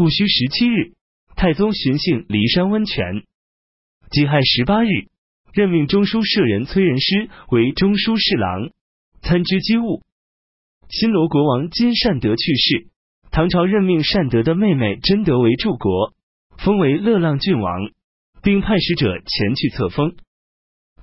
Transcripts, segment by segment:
戊戌十七日，太宗巡幸骊山温泉。己亥十八日，任命中书舍人崔仁师为中书侍郎，参知机务。新罗国王金善德去世，唐朝任命善德的妹妹贞德为柱国，封为乐浪郡王，并派使者前去册封。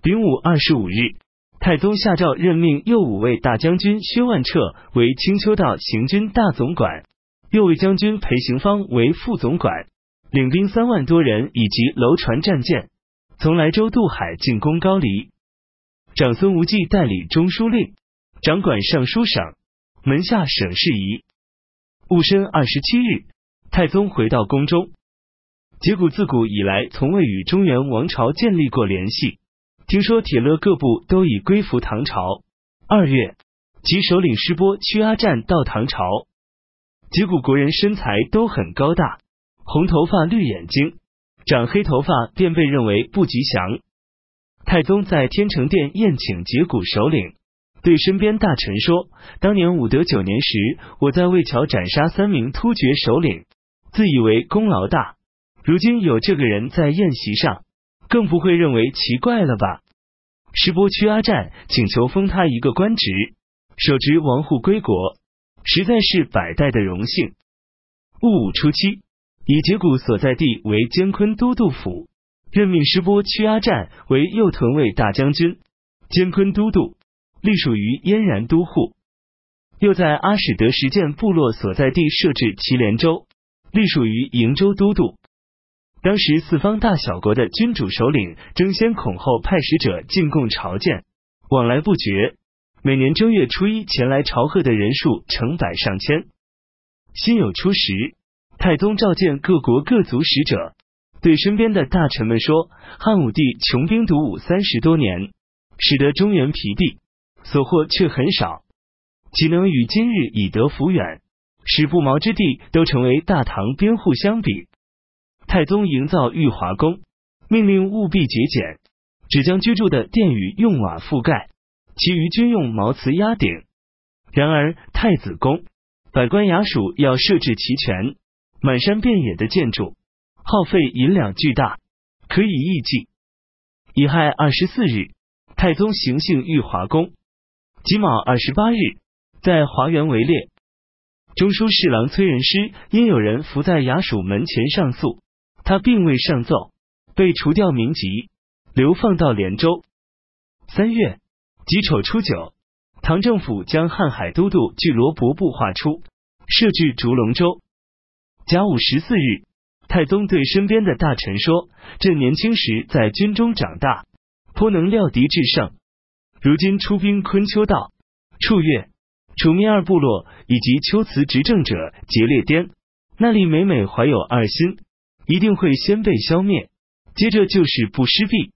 丙午二十五日，太宗下诏任命右武卫大将军薛万彻为青丘道行军大总管。右卫将军裴行方为副总管，领兵三万多人以及楼船战舰，从莱州渡海进攻高丽。长孙无忌代理中书令，掌管尚书省门下省事宜。戊申二十七日，太宗回到宫中。节骨自古以来从未与中原王朝建立过联系。听说铁勒各部都已归服唐朝。二月，其首领师波屈阿战到唐朝。几股国人身材都很高大，红头发绿眼睛，长黑头发便被认为不吉祥。太宗在天成殿宴请节骨首领，对身边大臣说：“当年武德九年时，我在魏桥斩杀三名突厥首领，自以为功劳大。如今有这个人在宴席上，更不会认为奇怪了吧？”石波屈阿占请求封他一个官职，手执王户归国。实在是百代的荣幸。戊午初七，以节骨所在地为监昆都督府，任命师波屈阿战为右屯卫大将军、监昆都督，隶属于燕然都护。又在阿史德实践部落所在地设置祁连州，隶属于瀛州都督。当时四方大小国的君主首领争先恐后派使者进贡朝见，往来不绝。每年正月初一前来朝贺的人数成百上千。辛酉初十，太宗召见各国各族使者，对身边的大臣们说：“汉武帝穷兵黩武三十多年，使得中原疲弊，所获却很少，岂能与今日以德服远，使不毛之地都成为大唐边户相比？”太宗营造玉华宫，命令务必节俭，只将居住的殿宇用瓦覆盖。其余均用毛瓷压顶。然而太子宫百官衙署要设置齐全、满山遍野的建筑，耗费银两巨大，可以预计。乙亥二十四日，太宗行幸玉华宫。己卯二十八日，在华园围猎。中书侍郎崔仁师因有人伏在衙署门前上诉，他并未上奏，被除掉民籍，流放到连州。三月。己丑初九，唐政府将瀚海都督巨罗伯布划出，设置竹龙州。甲午十四日，太宗对身边的大臣说：“朕年轻时在军中长大，颇能料敌制胜。如今出兵昆丘道、处越、楚灭二部落以及丘辞执政者劫列颠，那里每每怀有二心，一定会先被消灭，接着就是不失弊。”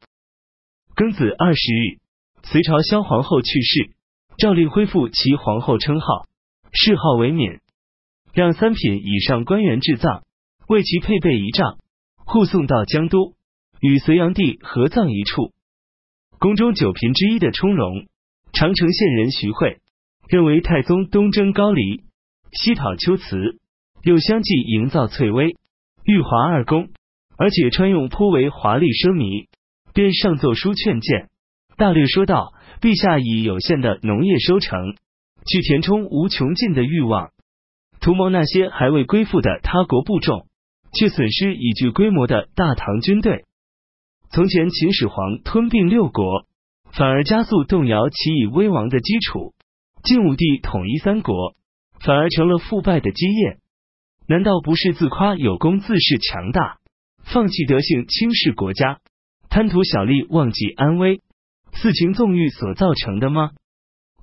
庚子二十日。隋朝萧皇后去世，诏令恢复其皇后称号，谥号为敏，让三品以上官员治葬，为其配备仪仗，护送到江都，与隋炀帝合葬一处。宫中九嫔之一的充容，长城县人徐惠，认为太宗东征高丽，西讨秋辞，又相继营造翠微、玉华二宫，而且穿用颇为华丽奢靡，便上奏书劝谏。大略说道：“陛下以有限的农业收成，去填充无穷尽的欲望，图谋那些还未归附的他国部众，却损失已具规模的大唐军队。从前秦始皇吞并六国，反而加速动摇其以威王的基础；晋武帝统一三国，反而成了腐败的基业。难道不是自夸有功、自恃强大，放弃德性、轻视国家，贪图小利、忘记安危？”四情纵欲所造成的吗？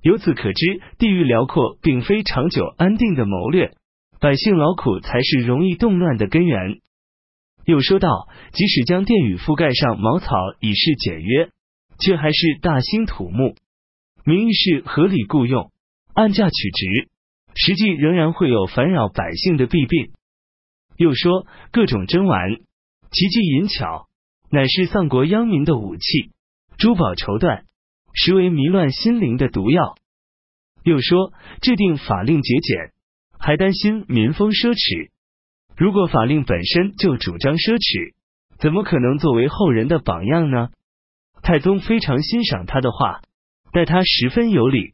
由此可知，地域辽阔并非长久安定的谋略，百姓劳苦才是容易动乱的根源。又说道，即使将殿宇覆盖上茅草以示简约，却还是大兴土木，名义是合理雇用，按价取值，实际仍然会有烦扰百姓的弊病。又说，各种珍玩、奇技淫巧，乃是丧国殃民的武器。珠宝绸缎，实为迷乱心灵的毒药。又说制定法令节俭，还担心民风奢侈，如果法令本身就主张奢侈，怎么可能作为后人的榜样呢？太宗非常欣赏他的话，待他十分有礼。